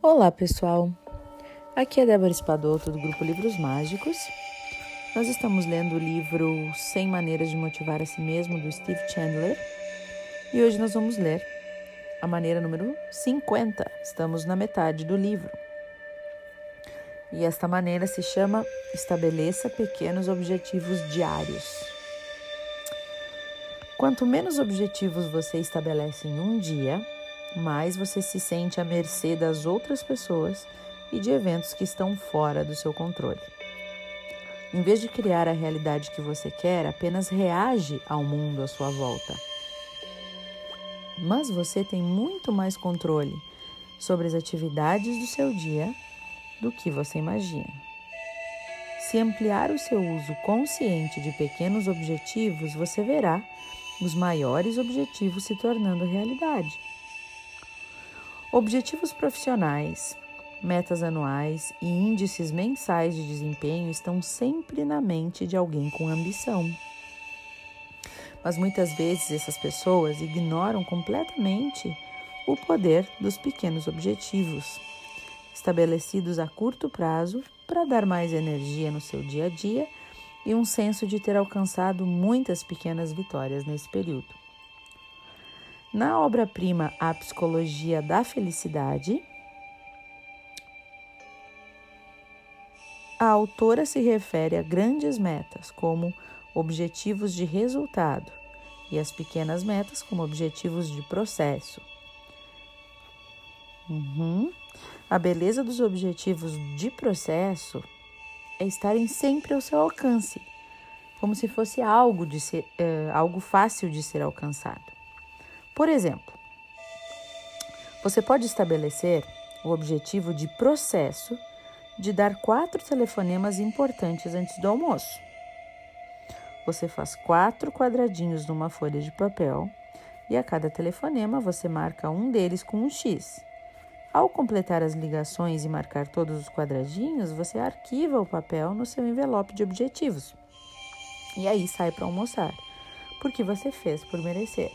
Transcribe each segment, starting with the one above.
Olá, pessoal. Aqui é Débora Espadoto do grupo Livros Mágicos. Nós estamos lendo o livro 100 Maneiras de Motivar a Si Mesmo do Steve Chandler e hoje nós vamos ler a maneira número 50. Estamos na metade do livro. E esta maneira se chama Estabeleça Pequenos Objetivos Diários. Quanto menos objetivos você estabelece em um dia, mais você se sente à mercê das outras pessoas e de eventos que estão fora do seu controle. Em vez de criar a realidade que você quer, apenas reage ao mundo à sua volta. Mas você tem muito mais controle sobre as atividades do seu dia do que você imagina. Se ampliar o seu uso consciente de pequenos objetivos, você verá os maiores objetivos se tornando realidade. Objetivos profissionais, metas anuais e índices mensais de desempenho estão sempre na mente de alguém com ambição. Mas muitas vezes essas pessoas ignoram completamente o poder dos pequenos objetivos, estabelecidos a curto prazo para dar mais energia no seu dia a dia e um senso de ter alcançado muitas pequenas vitórias nesse período. Na obra-prima A Psicologia da Felicidade, a autora se refere a grandes metas como objetivos de resultado e as pequenas metas como objetivos de processo. Uhum. A beleza dos objetivos de processo é estarem sempre ao seu alcance, como se fosse algo, de ser, uh, algo fácil de ser alcançado. Por exemplo, você pode estabelecer o objetivo de processo de dar quatro telefonemas importantes antes do almoço. Você faz quatro quadradinhos numa folha de papel e a cada telefonema você marca um deles com um X. Ao completar as ligações e marcar todos os quadradinhos, você arquiva o papel no seu envelope de objetivos. E aí sai para almoçar, porque você fez por merecer.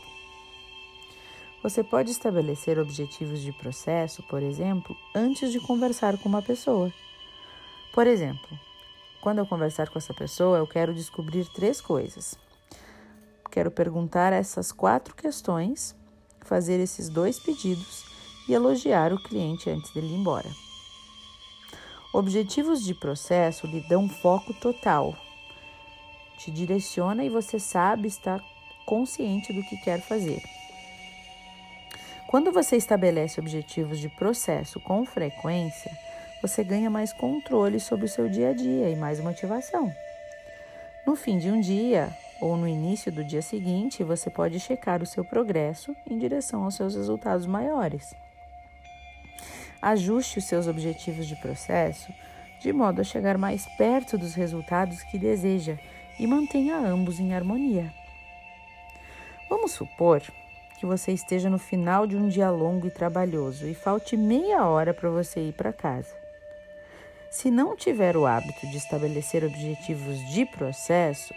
Você pode estabelecer objetivos de processo, por exemplo, antes de conversar com uma pessoa. Por exemplo, quando eu conversar com essa pessoa, eu quero descobrir três coisas. Quero perguntar essas quatro questões, fazer esses dois pedidos e elogiar o cliente antes dele ir embora. Objetivos de processo lhe dão foco total, te direciona e você sabe, está consciente do que quer fazer. Quando você estabelece objetivos de processo com frequência, você ganha mais controle sobre o seu dia a dia e mais motivação. No fim de um dia ou no início do dia seguinte, você pode checar o seu progresso em direção aos seus resultados maiores. Ajuste os seus objetivos de processo de modo a chegar mais perto dos resultados que deseja e mantenha ambos em harmonia. Vamos supor que você esteja no final de um dia longo e trabalhoso e falte meia hora para você ir para casa. Se não tiver o hábito de estabelecer objetivos de processo,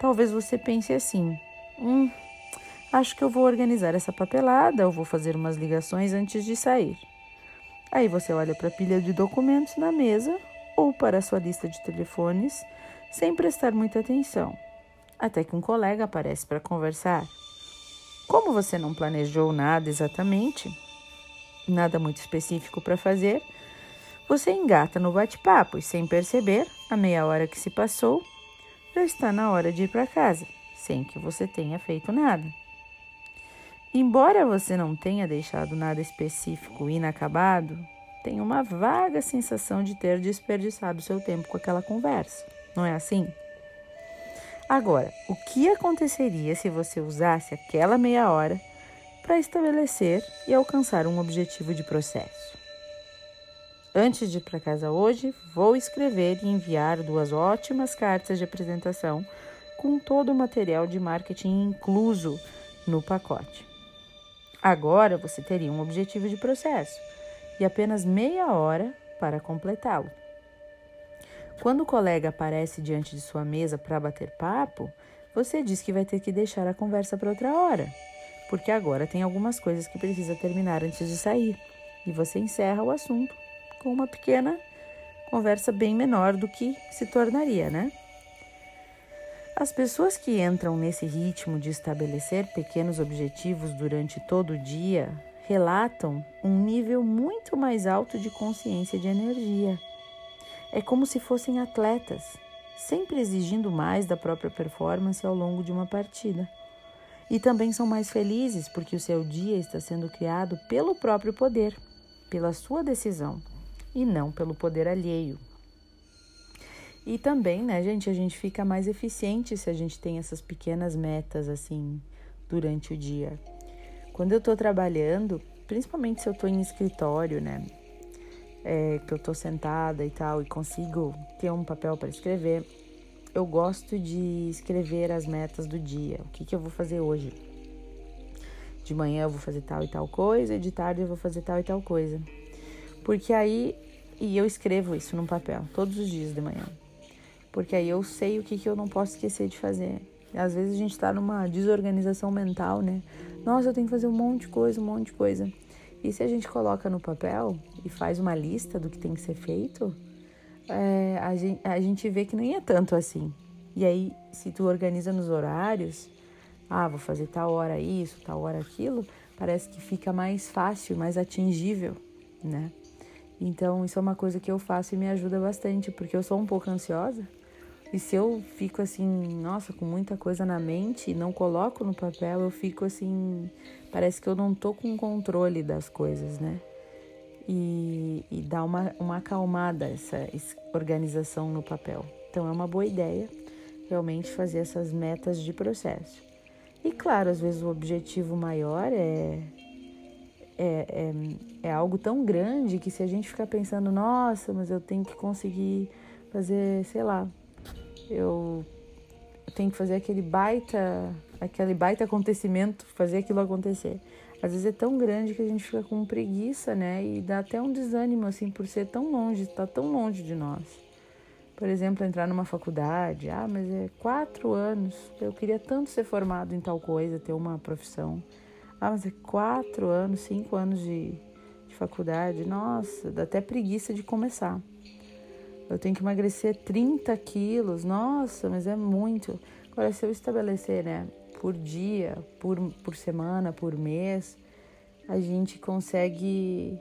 talvez você pense assim: hum, acho que eu vou organizar essa papelada ou vou fazer umas ligações antes de sair. Aí você olha para a pilha de documentos na mesa ou para a sua lista de telefones sem prestar muita atenção, até que um colega aparece para conversar. Como você não planejou nada exatamente, nada muito específico para fazer, você engata no bate-papo e, sem perceber, a meia hora que se passou, já está na hora de ir para casa, sem que você tenha feito nada. Embora você não tenha deixado nada específico inacabado, tem uma vaga sensação de ter desperdiçado seu tempo com aquela conversa, não é assim? Agora, o que aconteceria se você usasse aquela meia hora para estabelecer e alcançar um objetivo de processo? Antes de ir para casa hoje, vou escrever e enviar duas ótimas cartas de apresentação com todo o material de marketing incluso no pacote. Agora você teria um objetivo de processo e apenas meia hora para completá-lo. Quando o colega aparece diante de sua mesa para bater papo, você diz que vai ter que deixar a conversa para outra hora, porque agora tem algumas coisas que precisa terminar antes de sair. e você encerra o assunto com uma pequena conversa bem menor do que se tornaria, né? As pessoas que entram nesse ritmo de estabelecer pequenos objetivos durante todo o dia relatam um nível muito mais alto de consciência de energia. É como se fossem atletas, sempre exigindo mais da própria performance ao longo de uma partida. E também são mais felizes porque o seu dia está sendo criado pelo próprio poder, pela sua decisão e não pelo poder alheio. E também, né, gente, a gente fica mais eficiente se a gente tem essas pequenas metas assim durante o dia. Quando eu tô trabalhando, principalmente se eu tô em escritório, né, é, que eu tô sentada e tal e consigo ter um papel para escrever, eu gosto de escrever as metas do dia. O que, que eu vou fazer hoje? De manhã eu vou fazer tal e tal coisa, e de tarde eu vou fazer tal e tal coisa. Porque aí, e eu escrevo isso num papel todos os dias de manhã porque aí eu sei o que, que eu não posso esquecer de fazer. Às vezes a gente está numa desorganização mental, né? Nossa, eu tenho que fazer um monte de coisa, um monte de coisa. E se a gente coloca no papel e faz uma lista do que tem que ser feito, é, a, gente, a gente vê que nem é tanto assim. E aí, se tu organiza nos horários, ah, vou fazer tal hora isso, tal hora aquilo, parece que fica mais fácil, mais atingível, né? Então, isso é uma coisa que eu faço e me ajuda bastante, porque eu sou um pouco ansiosa. E se eu fico assim, nossa, com muita coisa na mente e não coloco no papel, eu fico assim, parece que eu não tô com controle das coisas, né? E, e dá uma, uma acalmada essa organização no papel. Então é uma boa ideia realmente fazer essas metas de processo. E claro, às vezes o objetivo maior é, é, é, é algo tão grande que se a gente ficar pensando, nossa, mas eu tenho que conseguir fazer, sei lá, eu tenho que fazer aquele baita, aquele baita acontecimento, fazer aquilo acontecer. Às vezes é tão grande que a gente fica com preguiça, né? E dá até um desânimo, assim, por ser tão longe, estar tá tão longe de nós. Por exemplo, entrar numa faculdade. Ah, mas é quatro anos. Eu queria tanto ser formado em tal coisa, ter uma profissão. Ah, mas é quatro anos, cinco anos de, de faculdade. Nossa, dá até preguiça de começar. Eu tenho que emagrecer 30 quilos. Nossa, mas é muito. Agora, se eu estabelecer, né, por dia, por, por semana, por mês, a gente consegue,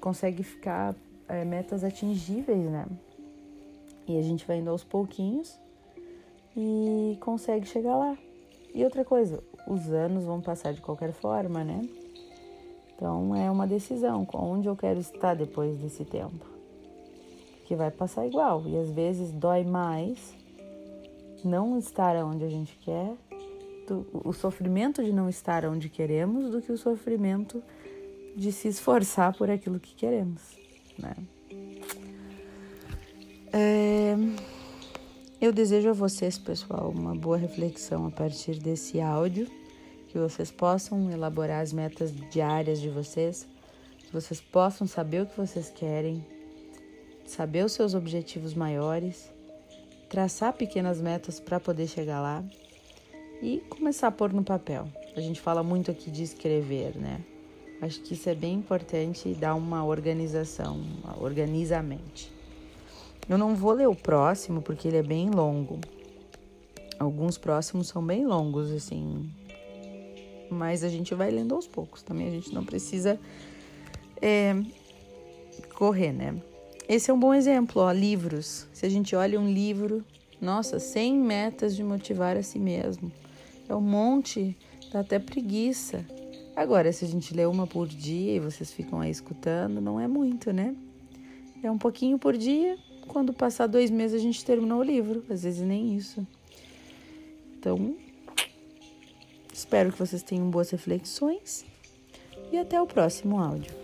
consegue ficar é, metas atingíveis, né? E a gente vai indo aos pouquinhos e consegue chegar lá. E outra coisa, os anos vão passar de qualquer forma, né? Então é uma decisão, onde eu quero estar depois desse tempo que vai passar igual. E às vezes dói mais não estar onde a gente quer, do, o sofrimento de não estar onde queremos, do que o sofrimento de se esforçar por aquilo que queremos, né? É, eu desejo a vocês, pessoal, uma boa reflexão a partir desse áudio, que vocês possam elaborar as metas diárias de vocês, que vocês possam saber o que vocês querem, saber os seus objetivos maiores, traçar pequenas metas para poder chegar lá e começar a pôr no papel. A gente fala muito aqui de escrever, né? Acho que isso é bem importante e dá uma organização, organiza a mente. Eu não vou ler o próximo porque ele é bem longo. Alguns próximos são bem longos, assim. Mas a gente vai lendo aos poucos também. A gente não precisa é, correr, né? Esse é um bom exemplo, ó, livros. Se a gente olha um livro, nossa, 100 metas de motivar a si mesmo. É um monte, dá até preguiça. Agora, se a gente lê uma por dia e vocês ficam aí escutando, não é muito, né? É um pouquinho por dia. Quando passar dois meses, a gente terminou o livro. Às vezes nem isso. Então, espero que vocês tenham boas reflexões e até o próximo áudio.